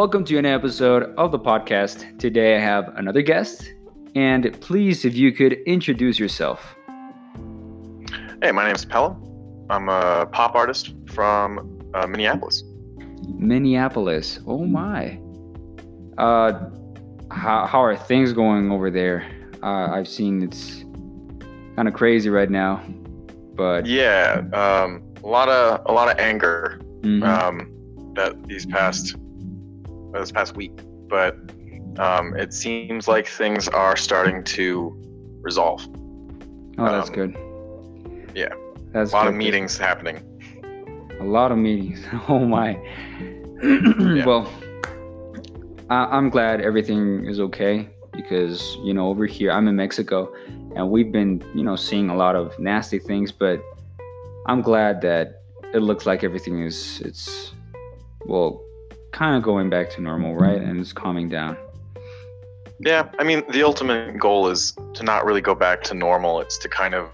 Welcome to an episode of the podcast. Today I have another guest, and please, if you could introduce yourself. Hey, my name is Pelham. I'm a pop artist from uh, Minneapolis. Minneapolis. Oh my. Uh, how how are things going over there? Uh, I've seen it's kind of crazy right now, but Yeah, um, a lot of a lot of anger Mhm. um, that these past this past week, but um, it seems like things are starting to resolve. oh, that's um, good. yeah. that's A lot of meetings happening. A lot of meetings. Oh my. Well, I- I'm glad everything is okay because you know over here I'm in Mexico, and we've been you know seeing a lot of nasty things, but I'm glad that it looks like everything is it's well kind of going back to normal, right? And it's calming down. Yeah, I mean, the ultimate goal is to not really go back to normal. It's to kind of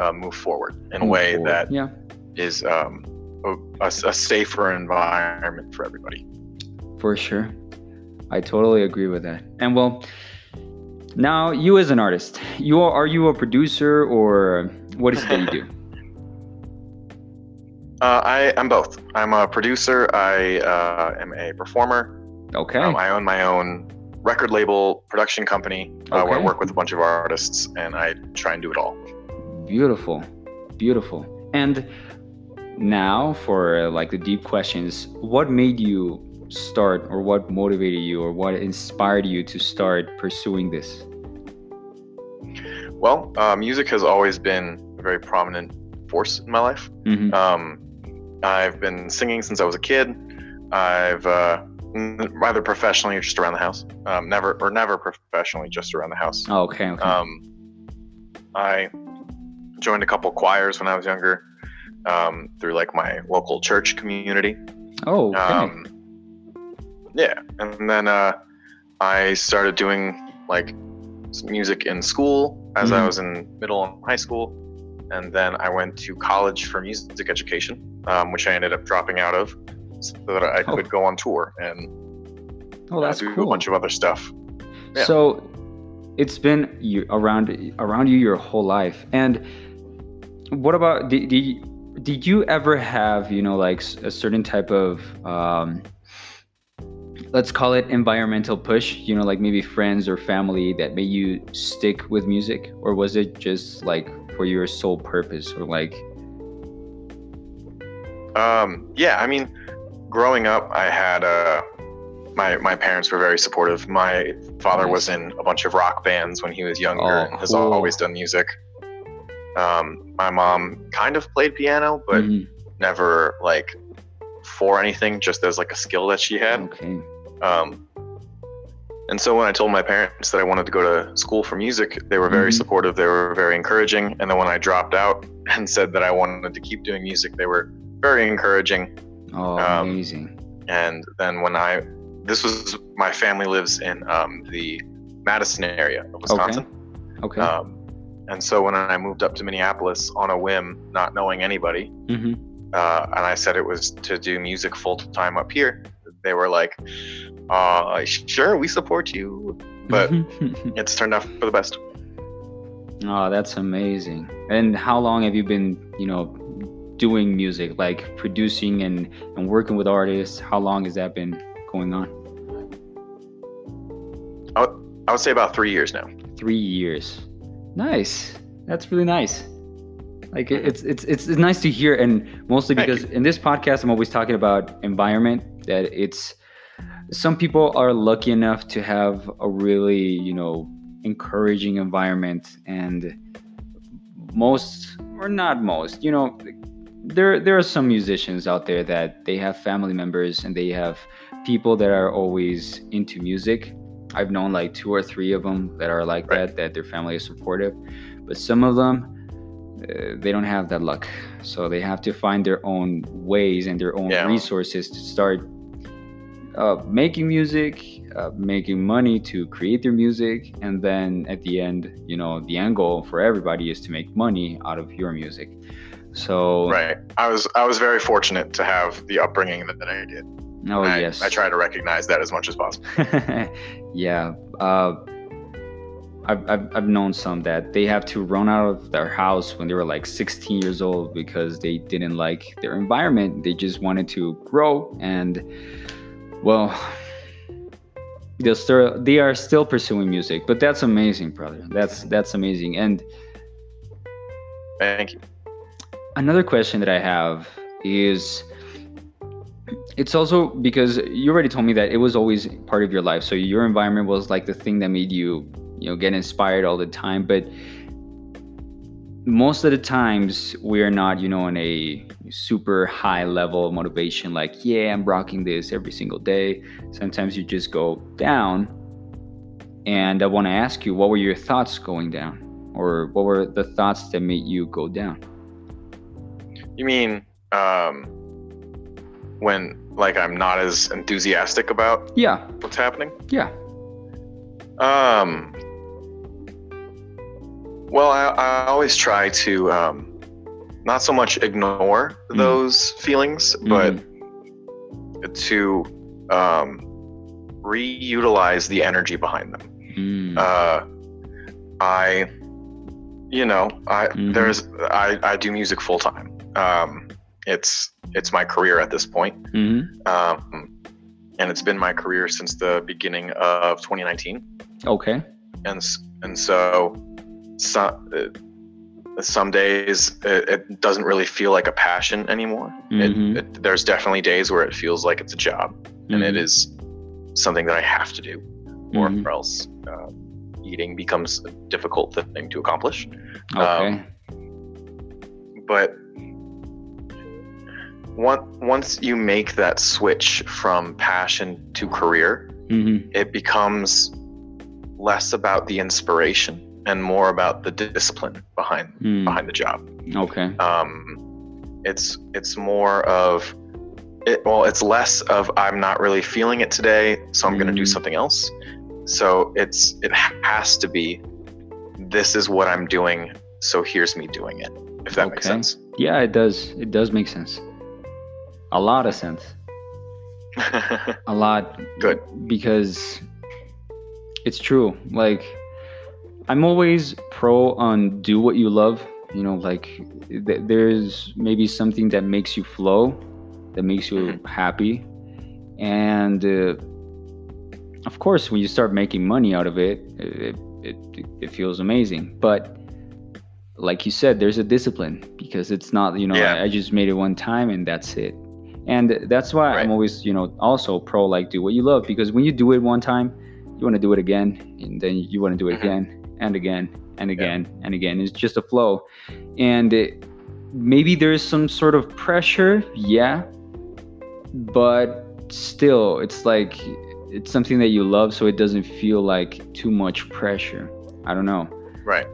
uh, move forward in a way forward. that yeah, is um, a, a a safer environment for everybody. for sure. I totally agree with that. And well, now you as an artist, you are, are you a producer or what is it that you do? Uh, I am both. I'm a producer. I uh, am a performer. Okay. Um, I own my own record label production company uh, where I work with a bunch of artists, and I try and do it all. Beautiful, beautiful. And now for uh, like the deep questions, what made you start, or what motivated you, or what inspired you to start pursuing this? Well, uh, music has always been a very prominent force in my life. hmm Um, I've been singing since I was a kid. I've uh, either professionally or just around the house. Um, never or never professionally, just around the house. Oh, okay, okay. Um, I joined a couple choirs when I was younger um, through like my local church community. oh, okay. Um, yeah, and then uh, I started doing like music in school as I Mhm. was in middle and high school, and then I went to college for music education, um, which I ended up dropping out of so that I Oh. could go on tour and oh, uh, that's do cool. a bunch of other stuff. yeah. So it's been you around around you your whole life. And what about did, did, you- did you ever have, you know, like a certain type of um let's call it environmental push, you know, like maybe friends or family that made you stick with music or was it just like for your sole purpose or like Um, yeah, I mean, growing up, I had uh, my my parents were very supportive. My father was in a bunch of rock bands when he was younger, Oh, and has cool. always done music. Um, my mom kind of played piano, but Mhm. never like for anything, just as like a skill that she had. okay. Um, and so when I told my parents that I wanted to go to school for music, they were very Mhm. supportive. They were very encouraging. And then when I dropped out and said that I wanted to keep doing music, they were very encouraging. Oh, Um, amazing. And then when I, this was my family lives in um, the Madison area of Wisconsin. Okay. Um, and so when I moved up to Minneapolis on a whim, not knowing anybody, Mhm. uh, and I said it was to do music full time up here, they were like, uh, "Sure, we support you." But it's turned out for the best. Oh, that's amazing. And how long have you been, you know, doing music, like producing and, and working with artists? How long has that been going on? I would say about three years now. Three years. Nice. That's really nice. Like it's it's it's it's nice to hear, and mostly because in this podcast I'm always talking about environment. That it's some people are lucky enough to have a really you know encouraging environment, and most or not most, you know, there there are some musicians out there that they have family members and they have people that are always into music. I've known like two or three of them that are like Right. that, that their family is supportive, but some of them uh, they don't have that luck. So they have to find their own ways and their own Yeah. resources to start uh, making music, uh, making money to create their music, and then at the end, you know, the end goal for everybody is to make money out of your music. So Right. I was I was very fortunate to have the upbringing that, that I did. Oh I, yes. I try to recognize that as much as possible. yeah. Uh, I've, I've, I've known some that they have to run out of their house when they were like 16 years old because they didn't like their environment. They just wanted to grow and, well, they're still they are still pursuing music. But that's amazing, brother. That's that's amazing. And Thank you. Another question that I have is it's also because you already told me that it was always part of your life. So your environment was like the thing that made you, you know, get inspired all the time. But most of the times we're not, you know, on a super high level of motivation, like, yeah, I'm rocking this every single day. Sometimes you just go down. And I want to ask you, what were your thoughts going down? Or what were the thoughts that made you go down? You mean um, when like I'm not as enthusiastic about Yeah, what's happening? yeah. Um. Well, I, I always try to um, not so much ignore Mm. those feelings, but Mm-hmm. to um, reutilize the energy behind them. Mm. Uh, I, you know, I Mhm. there's I, I do music full time. Um, it's it's my career at this point, hmm um, and it's been my career since the beginning of 2019. Okay. and and so some uh, some days it, it doesn't really feel like a passion anymore. Mhm. It, it, there's definitely days where it feels like it's a job, and it Mhm. is something that I have to do, or, Mhm. or else uh, eating becomes a difficult thing to accomplish. Okay. um, But once once you make that switch from passion to career, hmm it becomes less about the inspiration and more about the discipline behind Mm. behind the job. Okay. Um, it's it's more of it. Well, it's less of I'm not really feeling it today, so I'm going to do Mhm. something else. So it's it has to be this is what I'm doing, so here's me doing it. If that makes sense. Yeah, it does. It does make sense. A lot of sense. A lot. Good. Because it's true. Like, I'm always pro on do what you love. You know, like th- there's maybe something that makes you flow, that makes you happy, and uh, of course, when you start making money out of it, it, it, it feels amazing. But like you said, there's a discipline because it's not, you know, Yeah. I, I just made it one time and that's it. And that's why I'm always, you know, also pro like do what you love because when you do it one time, you want to do it again and then you want to do it Mhm. again and again and again and again. It's just a flow. And it, maybe there's some sort of pressure, yeah, but still, it's like it's something that you love, so it doesn't feel like too much pressure. I don't know. right.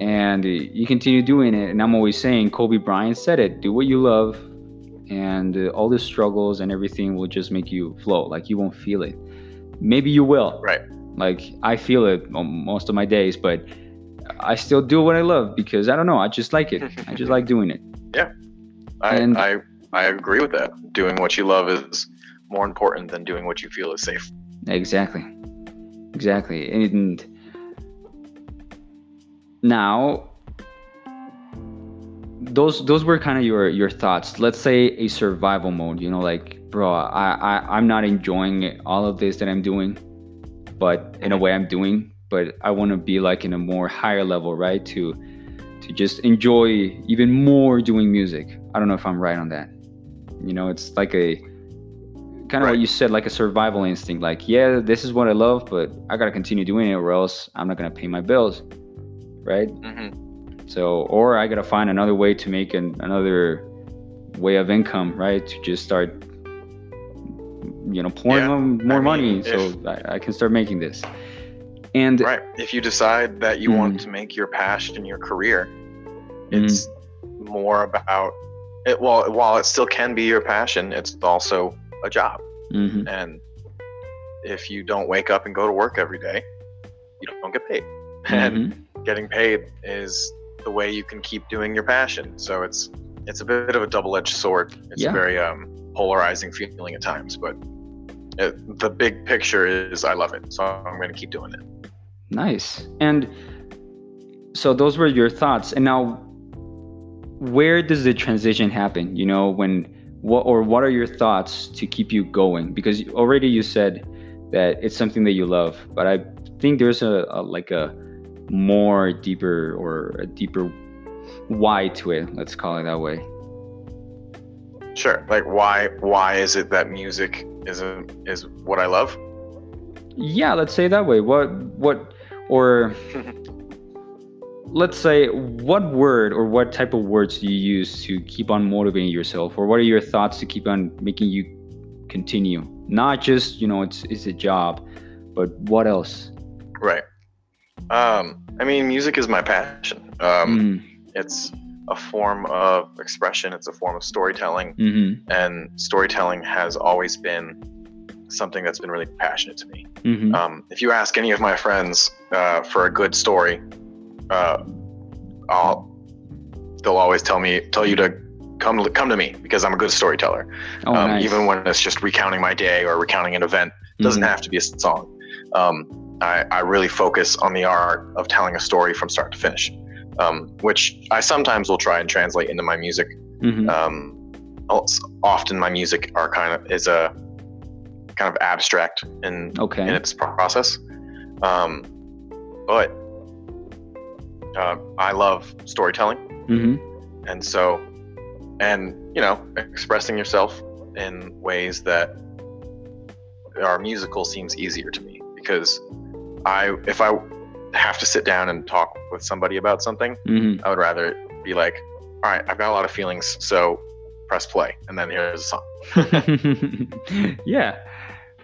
And you continue doing it. And I'm always saying, Kobe Bryant said it do what you love, and uh, all the struggles and everything will just make you flow. Like you won't feel it. Maybe you will. Right. Like I feel it most of my days, but I still do what I love because I don't know. I just like it. I just like doing it. Yeah I, And- I I agree with that. Doing what you love is more important than doing what you feel is safe. Exactly. Exactly. And now those those were kind of your your thoughts. Let's say a survival mode, you know, like bro, I, I I'm not enjoying all of this that I'm doing, but in a way I'm doing, but I want to be like in a more higher level, right? To to just enjoy even more doing music. I don't know if I'm right on that. You know, it's like a kind of what you said, like a survival instinct. Like, yeah, this is what I love, but I gotta continue doing it, or else I'm not gonna pay my bills, right? hmm So, or I gotta find another way to make an, another way of income, right? To just start, you know, pouring Yeah. more I money, mean, so if- I, I can start making this. And Right. If you decide that you Mm. want to make your passion your career, Mhm. it's more about it. Well, while it still can be your passion, it's also a job. Mhm. And if you don't wake up and go to work every day, you don't get paid. And Mhm. getting paid is the way you can keep doing your passion. So it's it's a bit of a double-edged sword. It's Yeah. a very um, polarizing feeling at times, but it, the big picture is I love it, so I'm going to keep doing it. Nice. And so those were your thoughts. And now, where does the transition happen? You know, when what or what are your thoughts to keep you going? Because already you said that it's something that you love, but I think there's a, a like a more deeper or a deeper why to it. Let's call it that way. Sure. Like why why is it that music is a, is what I love? Yeah, let's say that way. What what or let's say what word or what type of words do you use to keep on motivating yourself or what are your thoughts to keep on making you continue not just you know it's it's a job but what else right um i mean music is my passion um mm. it's a form of expression it's a form of storytelling mm-hmm. and storytelling has always been something that's been really passionate to me mm-hmm. um, if you ask any of my friends uh, for a good story uh, I'll, they'll always tell me tell you to come come to me because I'm a good storyteller. Oh, um, nice. Even when it's just recounting my day or recounting an event, it doesn't mm-hmm. have to be a song. Um, I, I, really focus on the art of telling a story from start to finish, um, which I sometimes will try and translate into my music. Mm-hmm. Um, often my music are kind of is a kind of abstract in okay. in its process, um, but uh, I love storytelling, mm-hmm. and so, and you know, expressing yourself in ways that are musical seems easier to me because I, if I have to sit down and talk with somebody about something, mm-hmm. I would rather be like, all right, I've got a lot of feelings, so press play, and then here's a song. yeah.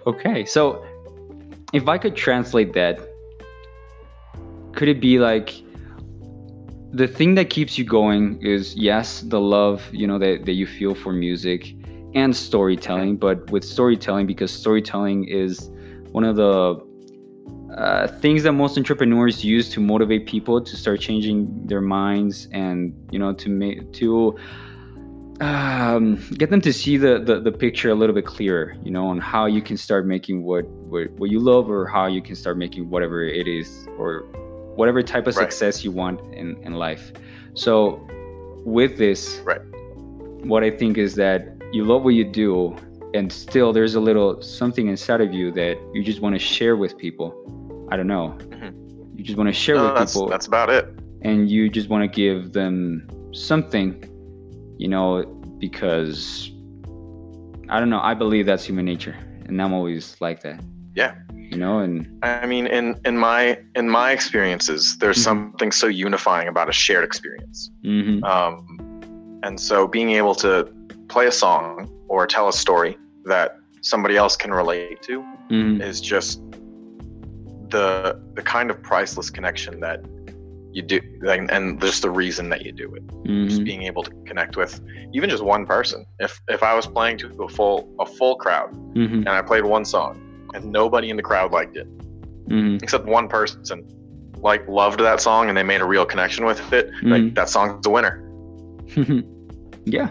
Okay. So, if I could translate that, could it be like the thing that keeps you going is yes the love you know that, that you feel for music and storytelling but with storytelling because storytelling is one of the uh, things that most entrepreneurs use to motivate people to start changing their minds and you know to make to um, get them to see the, the, the picture a little bit clearer you know on how you can start making what, what what you love or how you can start making whatever it is or whatever type of right. success you want in, in life. So with this, right. what I think is that you love what you do and still there's a little something inside of you that you just want to share with people. I don't know. Mm-hmm. You just want to share no, with that's, people. That's about it. And you just want to give them something, you know, because I don't know. I believe that's human nature. And I'm always like that. Yeah you know and i mean in in my in my experiences there's mm-hmm. something so unifying about a shared experience mm-hmm. um, and so being able to play a song or tell a story that somebody else can relate to mm-hmm. is just the the kind of priceless connection that you do and, and just the reason that you do it just mm-hmm. being able to connect with even just one person if if i was playing to a full a full crowd mm-hmm. and i played one song and nobody in the crowd liked it mm-hmm. except one person like loved that song and they made a real connection with it mm-hmm. like that song's a winner yeah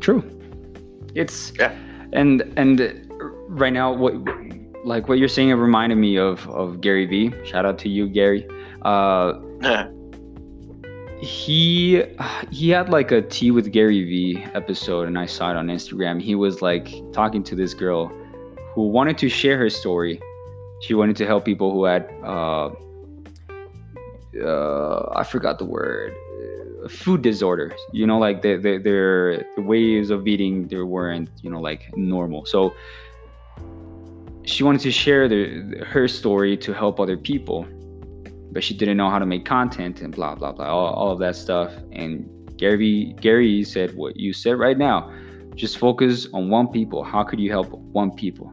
true it's yeah and and right now what like what you're saying it reminded me of of gary vee shout out to you gary uh he he had like a tea with gary vee episode and i saw it on instagram he was like talking to this girl who wanted to share her story. She wanted to help people who had uh, uh, I forgot the word food disorders. You know, like the, the, their the ways of eating they weren't you know like normal. So she wanted to share the, her story to help other people, but she didn't know how to make content and blah blah blah all, all of that stuff. And Gary Gary said what you said right now. Just focus on one people. How could you help one people?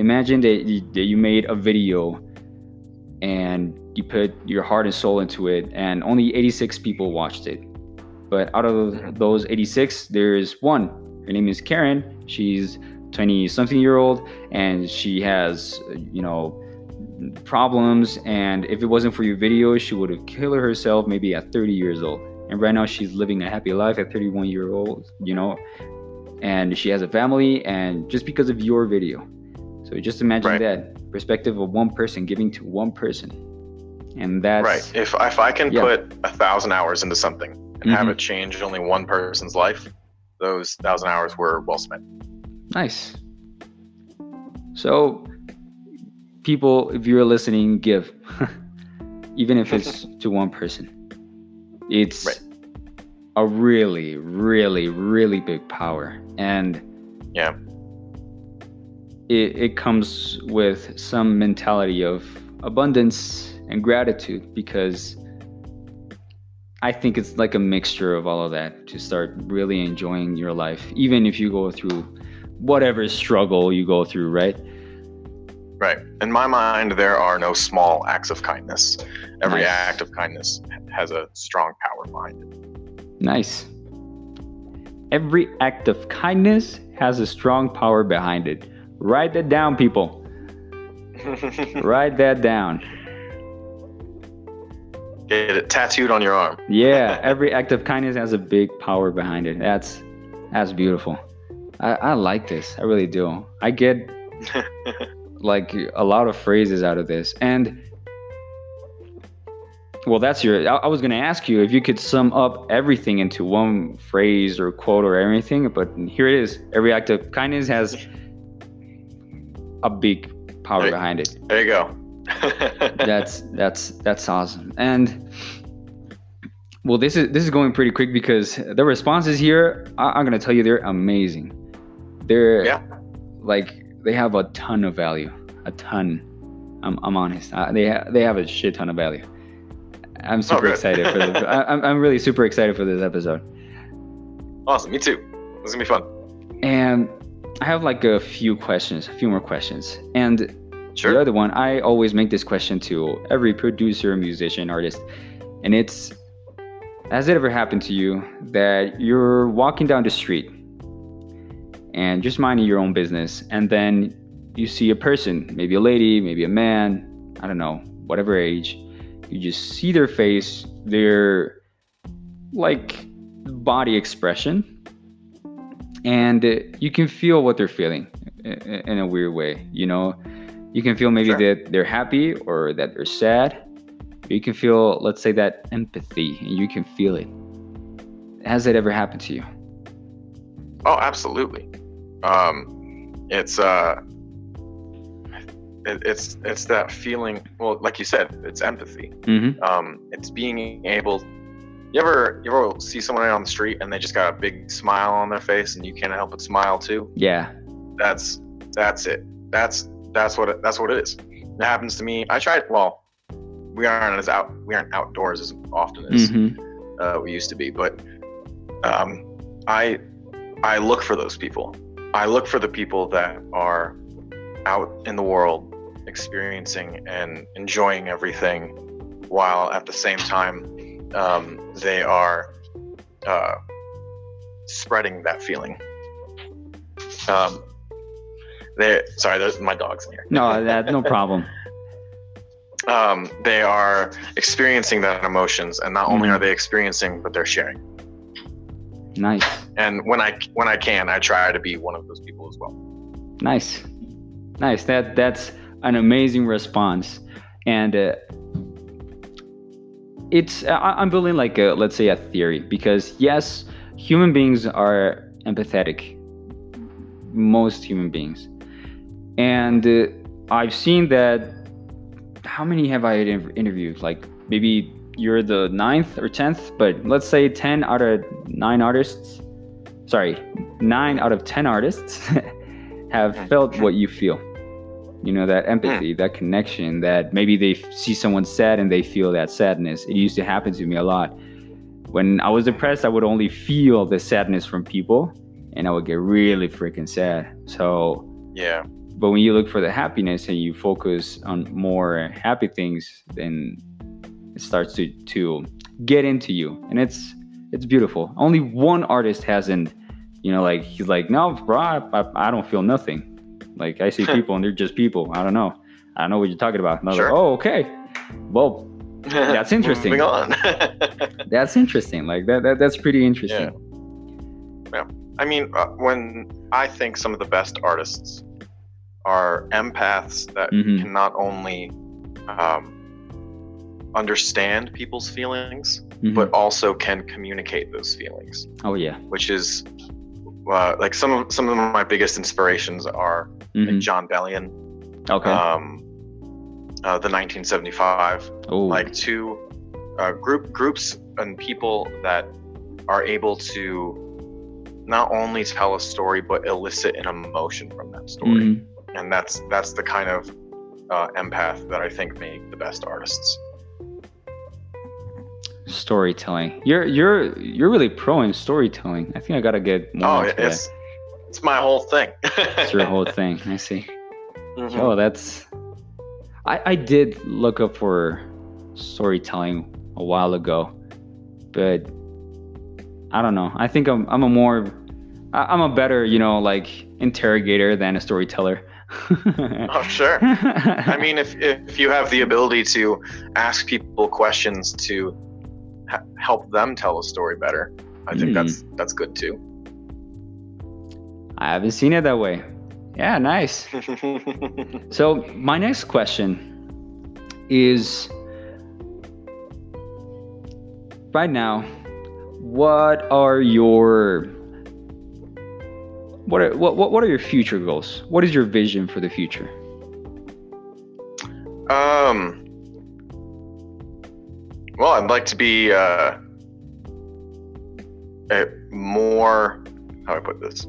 imagine that you, that you made a video and you put your heart and soul into it and only 86 people watched it but out of mm-hmm. those 86 there's one her name is karen she's 20 something year old and she has you know problems and if it wasn't for your video she would have killed herself maybe at 30 years old and right now she's living a happy life at 31 year old you know and she has a family, and just because of your video. So just imagine right. that perspective of one person giving to one person, and that's right. If if I can yeah. put a thousand hours into something and mm-hmm. have it change only one person's life, those thousand hours were well spent. Nice. So, people, if you're listening, give, even if it's to one person. It's right. a really, really, really big power, and yeah, it, it comes with some mentality of abundance and gratitude because I think it's like a mixture of all of that to start really enjoying your life, even if you go through whatever struggle you go through, right? Right. In my mind, there are no small acts of kindness. Every nice. act of kindness has a strong power behind it. Nice. Every act of kindness has a strong power behind it. Write that down, people. Write that down. Get it tattooed on your arm. yeah, every act of kindness has a big power behind it. That's that's beautiful. I, I like this. I really do. I get like a lot of phrases out of this. And well, that's your. I, I was going to ask you if you could sum up everything into one phrase or quote or anything, but here it is. Every act of kindness has a big power there, behind it. There you go. that's that's that's awesome. And well, this is this is going pretty quick because the responses here, I, am going to tell you, they're amazing. They're yeah. like they have a ton of value, a ton. I'm, I'm honest. Uh, they ha- they have a shit ton of value. I'm super oh, excited for this. I, I'm I'm really super excited for this episode. Awesome, me too. It's gonna be fun. And I have like a few questions, a few more questions. And sure. the other one, I always make this question to every producer, musician, artist, and it's: Has it ever happened to you that you're walking down the street and just minding your own business. And then you see a person, maybe a lady, maybe a man, I don't know, whatever age. You just see their face, their like body expression, and you can feel what they're feeling in a weird way. You know, you can feel maybe sure. that they're happy or that they're sad. You can feel, let's say, that empathy, and you can feel it. Has that ever happened to you? Oh, absolutely. Um, it's uh, it, it's it's that feeling. Well, like you said, it's empathy. Mm-hmm. Um, it's being able. You ever you ever see someone on the street and they just got a big smile on their face and you can't help but smile too? Yeah. That's that's it. That's that's what it, that's what it is. It happens to me. I tried. Well, we aren't as out we aren't outdoors as often as mm-hmm. uh, we used to be, but um, I I look for those people. I look for the people that are out in the world experiencing and enjoying everything while at the same time um, they are uh, spreading that feeling. Um, they sorry, there's my dog's in here. No, that no problem. um, they are experiencing that emotions, and not only mm-hmm. are they experiencing, but they're sharing. Nice. And when I when I can, I try to be one of those people as well. Nice, nice. That that's an amazing response, and uh, it's I, am building like a let's say a theory because yes, human beings are empathetic. Most human beings, and uh, I've seen that. How many have I interviewed? Like maybe you're the ninth or tenth, but let's say 10 out of nine artists, sorry, nine out of 10 artists have felt what you feel. You know, that empathy, mm. that connection, that maybe they see someone sad and they feel that sadness. It used to happen to me a lot. When I was depressed, I would only feel the sadness from people and I would get really freaking sad. So, yeah. But when you look for the happiness and you focus on more happy things, then it starts to to get into you, and it's it's beautiful. Only one artist hasn't, you know, like he's like, no, bro, I, I don't feel nothing. Like I see people and they're just people. I don't know. I don't know what you're talking about. And I was sure. like, oh, okay. Well, that's interesting. Moving on. that's interesting. Like that, that that's pretty interesting. Yeah. yeah. I mean, uh, when I think some of the best artists are empaths that mm-hmm. can not only um, understand people's feelings, mm-hmm. but also can communicate those feelings. Oh yeah, which is uh, like some of some of my biggest inspirations are mm-hmm. like Jon Bellion. Okay. Um, uh, the 1975, Ooh. like two uh, group groups and people that are able to not only tell a story but elicit an emotion from that story, mm-hmm. and that's that's the kind of uh, empath that I think make the best artists storytelling. You're you're you're really pro in storytelling. I think I gotta get more. Oh, it's that. it's my whole thing. it's your whole thing. I see. Mm-hmm. Oh, that's. I I did look up for storytelling a while ago, but I don't know. I think I'm I'm a more I'm a better you know like interrogator than a storyteller. oh sure. I mean, if if you have the ability to ask people questions to ha- help them tell a story better. I think mm. that's that's good too. I haven't seen it that way. Yeah, nice. so my next question is right now, what are your what are what, what are your future goals? What is your vision for the future? Um well, I'd like to be uh, a more. How do I put this?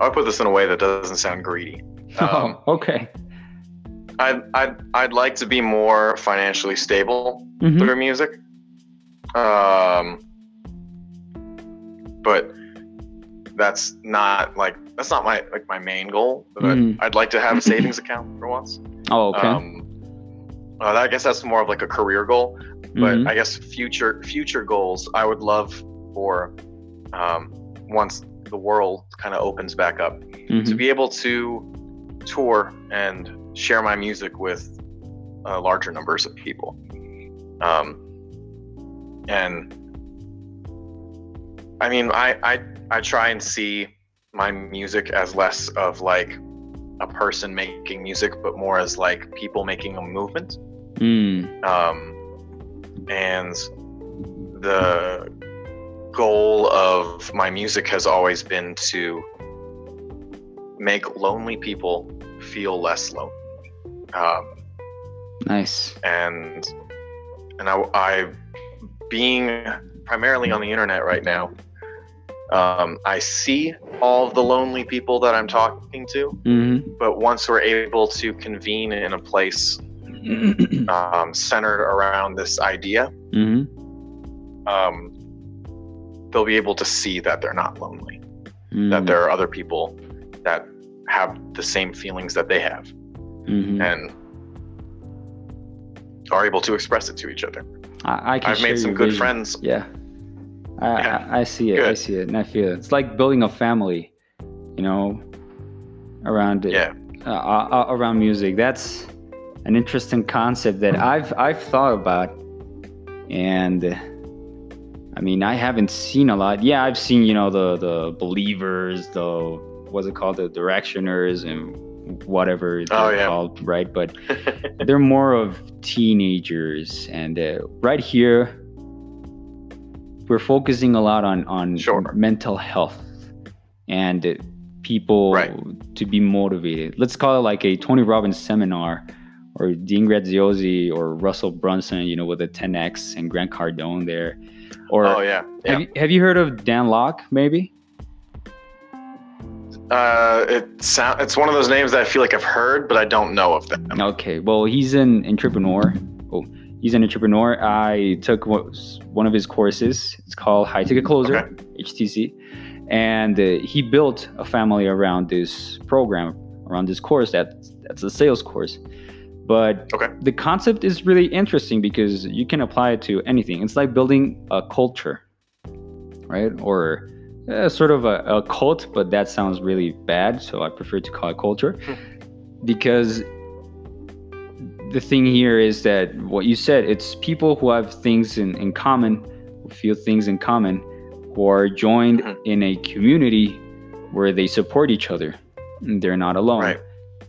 I'll put this in a way that doesn't sound greedy. Um, oh, okay. I'd, I'd, I'd like to be more financially stable mm-hmm. through music. Um, but that's not like that's not my like my main goal. But mm-hmm. I'd like to have a savings account for once. Oh, okay. Um, uh, I guess that's more of like a career goal. But mm-hmm. I guess future future goals, I would love for um, once the world kind of opens back up mm-hmm. to be able to tour and share my music with uh, larger numbers of people. Um, and I mean, I, I I try and see my music as less of like a person making music, but more as like people making a movement. Mm. Um, and the goal of my music has always been to make lonely people feel less lonely. Um, nice. And and I, I, being primarily on the internet right now, um, I see all of the lonely people that I'm talking to. Mm-hmm. But once we're able to convene in a place um, centered around this idea, mm-hmm. um, they'll be able to see that they're not lonely, mm-hmm. that there are other people that have the same feelings that they have, mm-hmm. and are able to express it to each other. I, I have made some good vision. friends. Yeah. I, yeah. I, I see it. Good. I see it, and I feel it. It's like building a family, you know, around it. Yeah. Uh, uh, around music. That's an interesting concept that I've I've thought about, and I mean I haven't seen a lot. Yeah, I've seen you know the the Beliebers, the what's it called, the directioners, and whatever they're oh, yeah. called, right? But they're more of teenagers, and uh, right here we're focusing a lot on on sure. mental health and people right. to be motivated. Let's call it like a Tony Robbins seminar or Dean Graziosi or Russell Brunson, you know, with the 10X and Grant Cardone there. Or oh yeah, yeah. Have, you, have you heard of Dan Lok? Maybe. Uh, it sound it's one of those names that I feel like I've heard, but I don't know of them. Okay, well, he's an entrepreneur. Oh, he's an entrepreneur. I took one of his courses. It's called High Ticket Closer, okay. HTC, and uh, he built a family around this program, around this course. That that's a sales course but okay. the concept is really interesting because you can apply it to anything. It's like building a culture, right? Or uh, sort of a, a, cult, but that sounds really bad. So I prefer to call it culture hmm. because the thing here is that what you said, it's people who have things in, in common, who feel things in common, who are joined mm-hmm. in a community where they support each other. They're not alone. Right.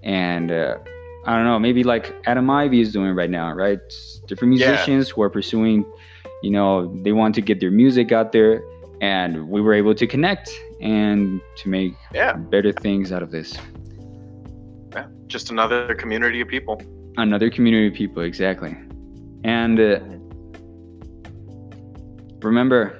And uh, I don't know, maybe like Adam Ivy is doing right now, right? Different musicians yeah. who are pursuing, you know, they want to get their music out there, and we were able to connect and to make yeah. better things out of this. Yeah, just another community of people. Another community of people, exactly. And uh, remember,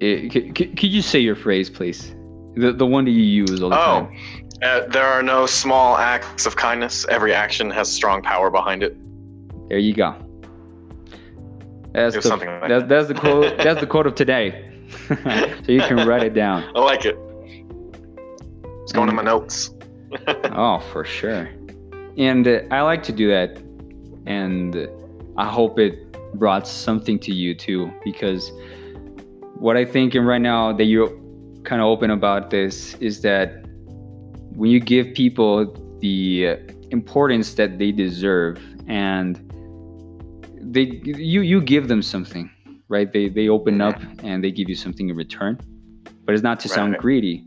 it, c- c- could you say your phrase, please? The, the one that you use all the oh. time. Uh, there are no small acts of kindness. Every action has strong power behind it. There you go. That's the, like that, that. that's the quote. that's the quote of today. so you can write it down. I like it. It's going and, to my notes. oh, for sure. And uh, I like to do that, and I hope it brought something to you too, because what I think and right now that you're kind of open about this is that when you give people the importance that they deserve and they you you give them something right? They they open up and they give you something in return but it's not to sound greedy.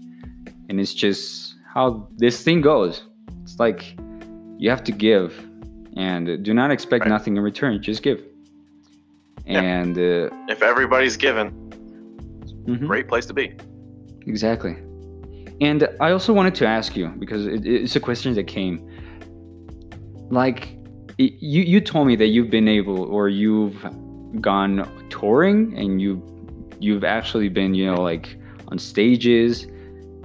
And it's just how this thing goes. It's like you have to give and do not expect right. nothing in return just give. Yeah. and uh, if everybody's given mm-hmm. great place to be. Exactly and I also wanted to ask you because it, it's a question that came. Like, it, you you told me that you've been able or you've gone touring and you you've actually been you know like on stages.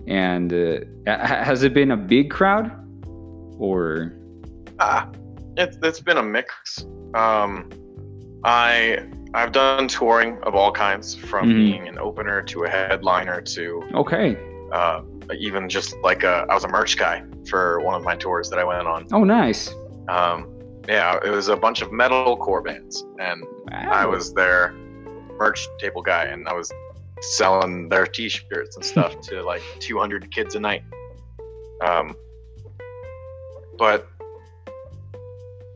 And uh, has it been a big crowd? Or? Uh, it, it's been a mix. Um, i i've done touring of all kinds from mm-hmm. being an opener to a headliner to okay. uh, even just like a, I was a merch guy for one of my tours that I went on. Oh, nice. Um, yeah, it was a bunch of metalcore bands, and wow. I was their merch table guy, and I was selling their T-shirts and stuff to like 200 kids a night. Um, but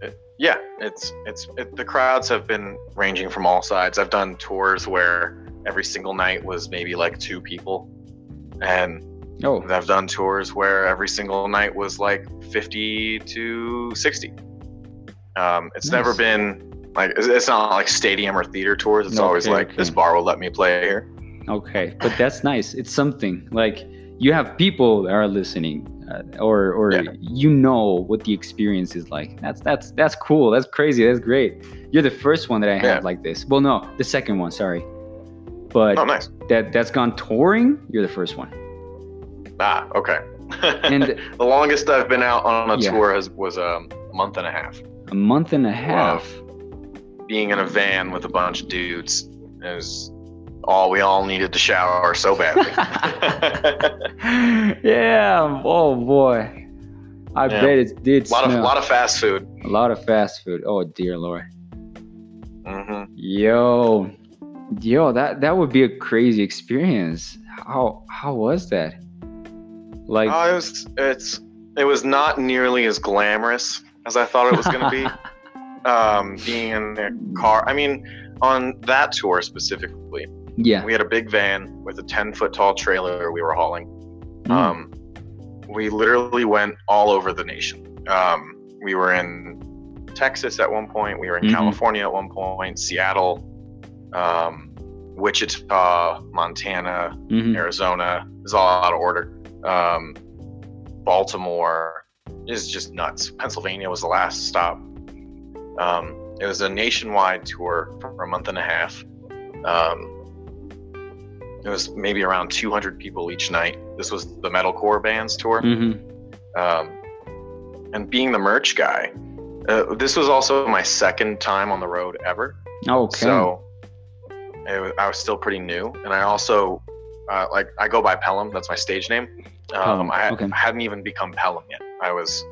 it, yeah, it's it's it, the crowds have been ranging from all sides. I've done tours where every single night was maybe like two people, and Oh. I've done tours where every single night was like 50 to 60. Um, it's nice. never been like, it's not like stadium or theater tours. It's okay, always like, okay. this bar will let me play here. Okay. But that's nice. It's something like you have people that are listening. Uh, or, or yeah. you know what the experience is like. That's that's that's cool. That's crazy. That's great. You're the first one that I have yeah. like this. Well, no, the second one. Sorry, but oh, nice. that that's gone touring. You're the first one. Ah, okay. and the longest I've been out on a yeah. tour has, was a month and a half. A month and a half. Being in a van with a bunch of dudes is all we all needed to shower so badly. yeah. Oh boy. I yeah. bet it did. A lot smell. of lot of fast food. A lot of fast food. Oh dear lord. Mm-hmm. Yo, yo, that that would be a crazy experience. How how was that? Like, oh, it was it's it was not nearly as glamorous as I thought it was going to be. um, being in the car, I mean, on that tour specifically, yeah, we had a big van with a ten foot tall trailer we were hauling. Mm. Um, we literally went all over the nation. Um, we were in Texas at one point. We were in mm-hmm. California at one point. Seattle, um, Wichita, Montana, mm-hmm. Arizona. is all out of order. Um, Baltimore is just nuts. Pennsylvania was the last stop. Um, it was a nationwide tour for a month and a half. Um, it was maybe around 200 people each night. This was the metalcore bands tour. Mm-hmm. Um, and being the merch guy, uh, this was also my second time on the road ever. Okay. So was, I was still pretty new, and I also uh, like I go by Pelham. That's my stage name. Um, I, okay. I, hadn't even become Pelham yet. I was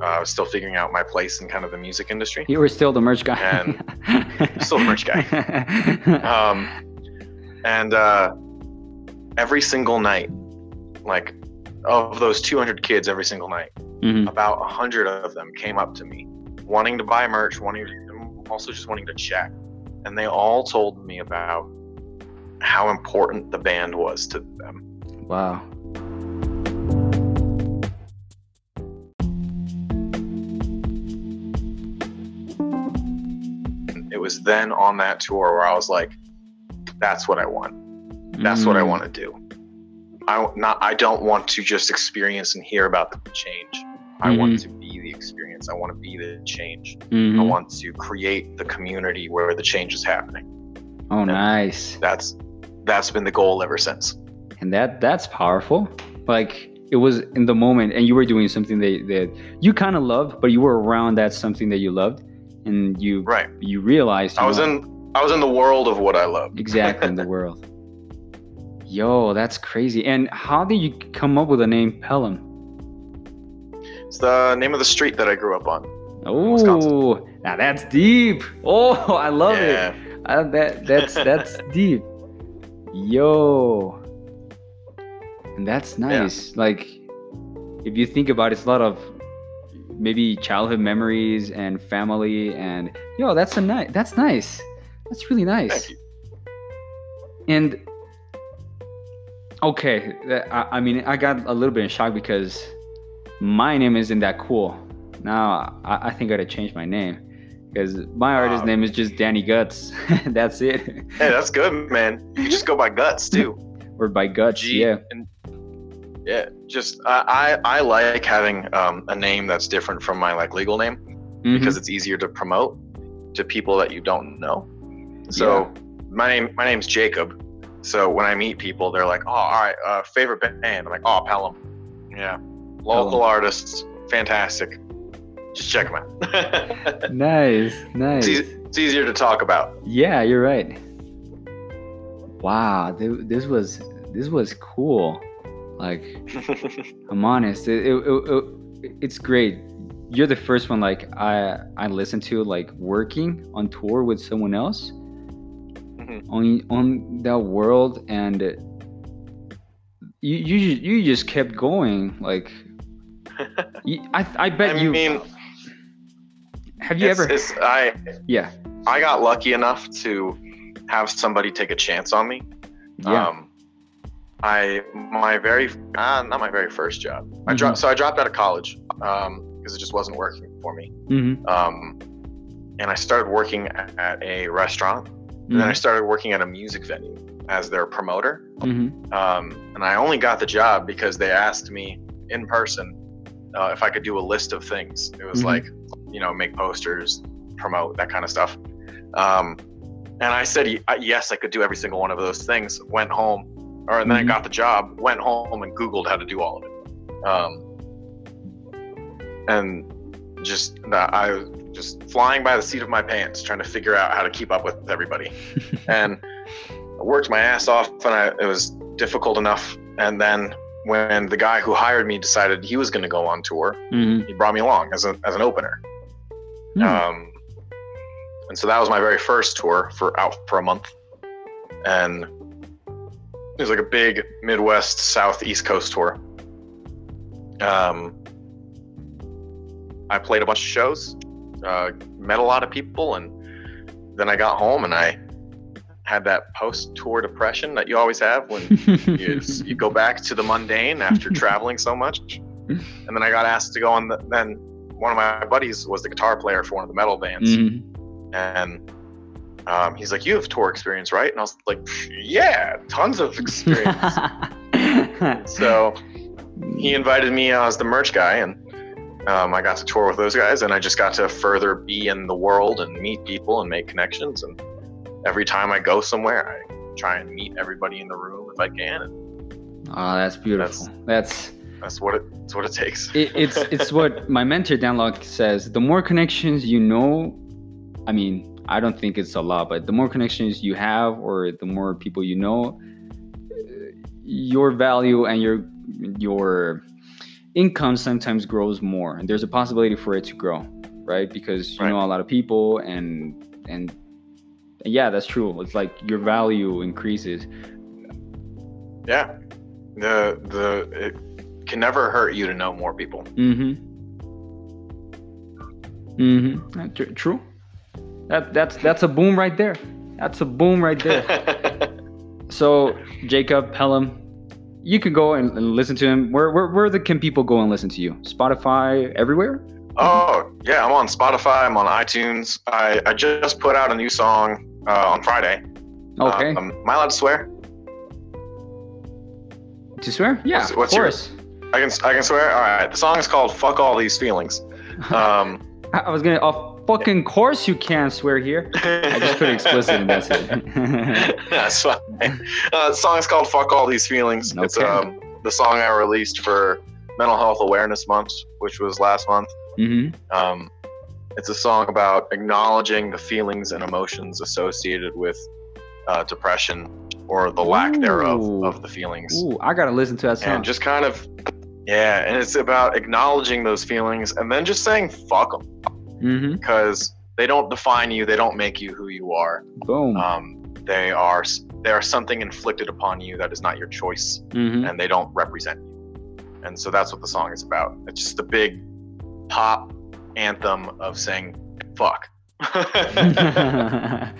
uh, I was still figuring out my place in kind of the music industry. You were still the merch guy. and still the merch guy. Um, and uh, every single night, like of those 200 kids, every single night, mm-hmm. about 100 of them came up to me, wanting to buy merch, wanting to, also just wanting to check. and they all told me about how important the band was to them. Wow. Was then on that tour where I was like, that's what I want. That's mm. what I mm. want to do. I not I don't want to just experience and hear about the change. I mm-hmm. want to be the experience. I want to be the change. Mm-hmm. I want to create the community where the change is happening. Oh, and nice. That's that's been the goal ever since. And that that's powerful. Like it was in the moment, and you were doing something that that you kind of loved, but you were around that something that you loved, and you right you realized I was in I was in the world of what I love. Exactly in the world. Yo, that's crazy. And how did you come up with the name Pelham? It's the name of the street that I grew up on. Oh, now that's deep. Oh, I love yeah. it. I, that that's that's deep. Yo, and that's nice. Yeah. Like, if you think about it, it's a lot of maybe childhood memories and family, and yo, that's a nice. That's nice. That's really nice. And okay, uh, I, I mean, I got a little bit in shock because my name isn't that cool. Now I, I think I gotta change my name because my artist name is just Danny Guts. that's it. Hey, that's good, man. You just go by Guts too. or by Guts, G- yeah. And, yeah, just I, I, I like having um, a name that's different from my like legal name mm-hmm. because it's easier to promote to people that you don't know. So yeah. my name my name's Jacob. So when I meet people, they're like, "Oh, all right, uh, favorite band." I'm like, "Oh, Pelham." Yeah, local artists, fantastic. Just check them out. nice, nice. It's, e- it's, easier to talk about. Yeah, you're right. Wow, this was this was cool. Like, I'm honest, it, it, it, it's great. You're the first one like I I listened to like working on tour with someone else mm-hmm. on on that world and you you you just kept going like I I bet you. I you. mean, have you it's, ever? It's, I yeah. I got lucky enough to have somebody take a chance on me. Yeah. Um, I my very uh, not my very first job. Mm-hmm. I dropped so I dropped out of college because um, it just wasn't working for me. Mm-hmm. Um, and I started working at a restaurant. Mm-hmm. And then I mm-hmm. started working at a music venue as their promoter. Mm-hmm. Um, and I only got the job because they asked me in person uh, if I could do a list of things. It was mm-hmm. like, you know, make posters, promote that kind of stuff. Um, and I said yes, I could do every single one of those things. Went home, or and then mm-hmm. I got the job. Went home and Googled how to do all of it. Um, and just I was just flying by the seat of my pants, trying to figure out how to keep up with everybody. and I worked my ass off, and I, it was difficult enough. And then when the guy who hired me decided he was going to go on tour, mm-hmm. he brought me along as, a, as an opener. Mm. Um, and so that was my very first tour for out for a month. And it was like a big Midwest, South, East Coast tour. Um, I played a bunch of shows, uh, met a lot of people, and then I got home and I had that post tour depression that you always have when you, you, go back to the mundane after traveling so much. And then I got asked to go on the, then one of my buddies was the guitar player for one of the metal bands. Mm-hmm. And um, he's like, You have tour experience, right? And I was like, Yeah, tons of experience. so he invited me as the merch guy, and um, I got to tour with those guys, and I just got to further be in the world and meet people and make connections. And every time I go somewhere, I try and meet everybody in the room if I can. And oh, that's beautiful. That's that's, that's what it, it's what it takes. it, it's it's what my mentor Dan Lok says. The more connections you know, I mean, I don't think it's a lot, but the more connections you have, or the more people you know, your value and your your income sometimes grows more, and there's a possibility for it to grow, right? Because you right. know a lot of people and and yeah, that's true. It's like your value increases. Yeah, the the it can never hurt you to know more people. Mm-hmm. Mm-hmm. True. That that's that's a boom right there. That's a boom right there. so Jacob Pelham, you could go and, and listen to him. Where, where where the can people go and listen to you? Spotify, everywhere. Oh yeah, I'm on Spotify. I'm on iTunes. I, I just put out a new song uh, on Friday. Okay. Um, am I allowed to swear? To swear? Yeah, what's, what's of course. Your, I can I can swear. All right. The song is called "Fuck All These Feelings." Um, I was gonna. Oh, fucking course you can't swear here. I just put explicit and that's it. that's fine. Uh, the song is called "Fuck All These Feelings." Okay. It's um, the song I released for Mental Health Awareness Month, which was last month. Mm-hmm. Um, it's a song about acknowledging the feelings and emotions associated with uh, depression or the lack Ooh. thereof of the feelings. Ooh, I gotta listen to that song. And just kind of, yeah, and it's about acknowledging those feelings and then just saying "fuck them," mm-hmm. because they don't define you, they don't make you who you are. Boom. Um, they are they are something inflicted upon you that is not your choice, mm-hmm. and they don't represent you. And so that's what the song is about. It's just a big pop anthem of saying "fuck."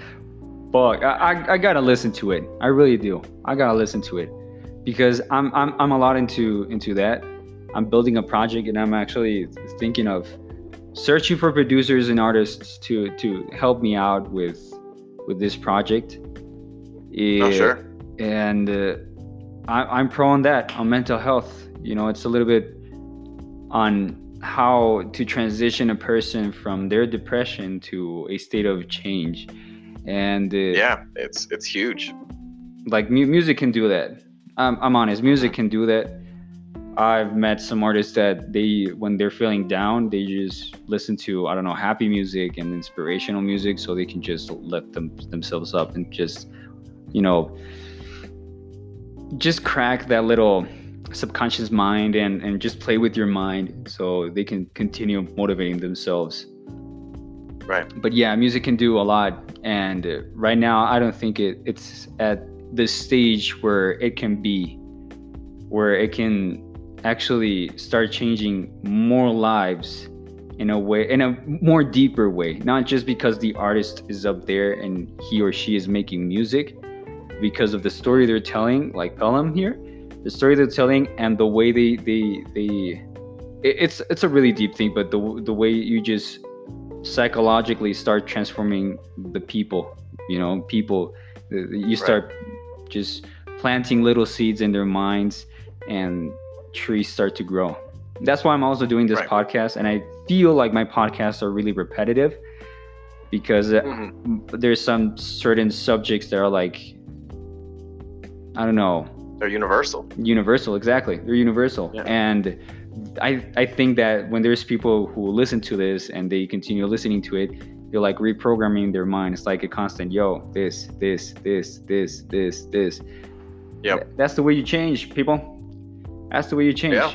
Fuck, I, I, I gotta listen to it. I really do. I gotta listen to it because I'm I'm I'm a lot into into that. I'm building a project and I'm actually thinking of searching for producers and artists to to help me out with with this project. oh, sure. And uh, I, I'm pro on that on mental health. You know, it's a little bit on how to transition a person from their depression to a state of change and uh, yeah it's it's huge like mu- music can do that I'm, I'm honest music can do that i've met some artists that they when they're feeling down they just listen to i don't know happy music and inspirational music so they can just lift them themselves up and just you know just crack that little subconscious mind and and just play with your mind so they can continue motivating themselves. Right. But yeah music can do a lot and right now i don't think it it's at the stage where it can be where it can actually start changing more lives in a way in a more deeper way not just because the artist is up there and he or she is making music because of the story they're telling like Pelham here the story they're telling and the way they they they it's it's a really deep thing but the the way you just psychologically start transforming the people you know people you start right. just planting little seeds in their minds and trees start to grow that's why i'm also doing this right. podcast and i feel like my podcasts are really repetitive because uh, mm-hmm. there's some certain subjects that are like i don't know they're universal universal exactly they're universal yeah. and I, I think that when there's people who listen to this and they continue listening to it, they're like reprogramming their mind. It's like a constant, yo, this, this, this, this, this, this. Yeah. That's the way you change, people. That's the way you change. Yeah.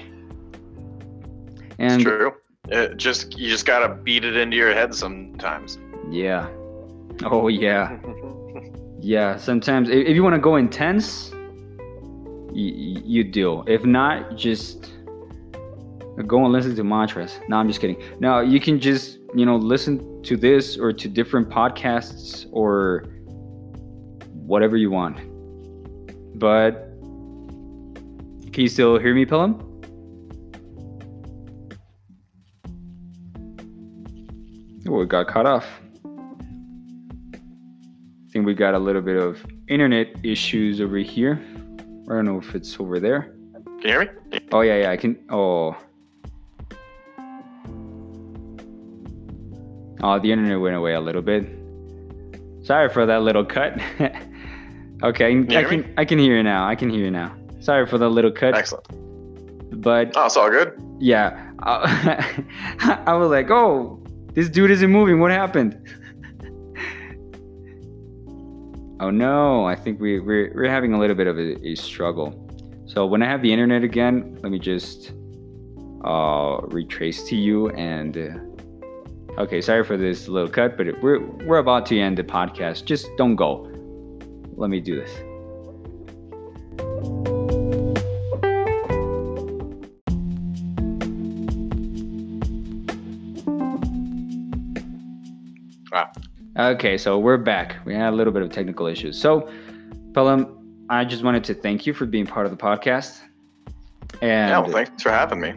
And it's true. It just you just gotta beat it into your head sometimes. Yeah. Oh yeah. yeah. Sometimes if you want to go intense, you, you do. If not, just go and listen to mantras. No, I'm just kidding. Now you can just, you know, listen to this or to different podcasts or whatever you want. But can you still hear me, Pelham? Oh, it got cut off. I think we got a little bit of internet issues over here. I don't know if it's over there. Can you hear me? Oh yeah, yeah, I can. Oh, Oh, the internet went away a little bit. Sorry for that little cut. okay, I can? I can hear you now. I can hear you now. Sorry for the little cut. Excellent. But oh, it's all good. Yeah, I, I was like, oh, this dude isn't moving. What happened? oh no, I think we we're we're having a little bit of a, a struggle. So when I have the internet again, let me just uh, retrace to you and. Uh, Okay, sorry for this little cut, but we're we're about to end the podcast. Just don't go. Let me do this. Okay, so we're back. We had a little bit of technical issues. So, Pelham, I just wanted to thank you for being part of the podcast. And yeah, well, thanks for having me.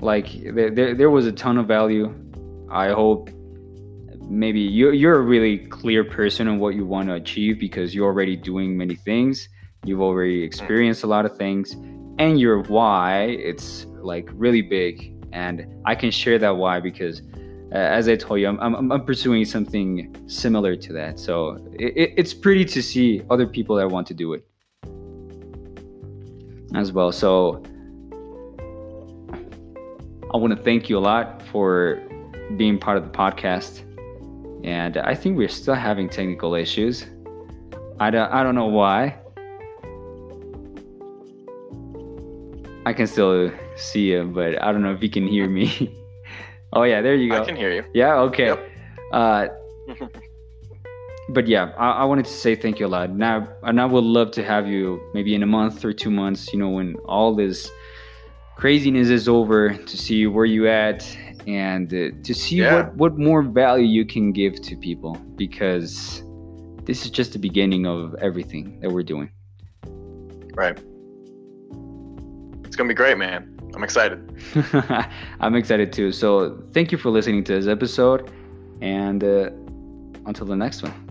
Like there, there, there was a ton of value. I hope maybe you, you're a really clear person on what you want to achieve because you're already doing many things. You've already mm. experienced a lot of things, and your why it's like really big. And I can share that why because Uh, as I told you, I'm, I'm, I'm, pursuing something similar to that. So it, it's pretty to see other people that want to do it as well. So I want to thank you a lot for being part of the podcast. And I think we're still having technical issues. I don't, I don't know why. I can still see you, but I don't know if you can hear me. Oh yeah, there you go. I can hear you. Yeah. Okay. Yep. Uh, but yeah, I, I, wanted to say thank you a lot. Now, and I would love to have you maybe in a month or two months. You know, when all this craziness is over, to see where you at and uh, to see yeah. what what more value you can give to people because this is just the beginning of everything that we're doing. Right. It's gonna be great, man. I'm excited. I'm excited too. So thank you for listening to this episode, and uh, until the next one.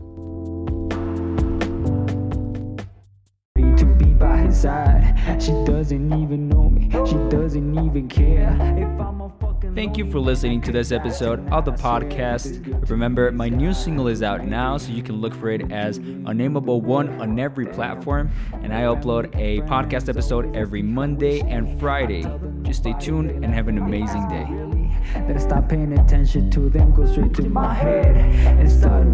She doesn't even know me. She doesn't even care if I'm a Thank you for listening to this episode of the podcast. Remember, my new single is out now, so you can look for it as Unnameable One on every platform. And I upload a podcast episode every Monday and Friday. Just stay tuned and have an amazing day. Better stop paying attention to them, go straight to my head and start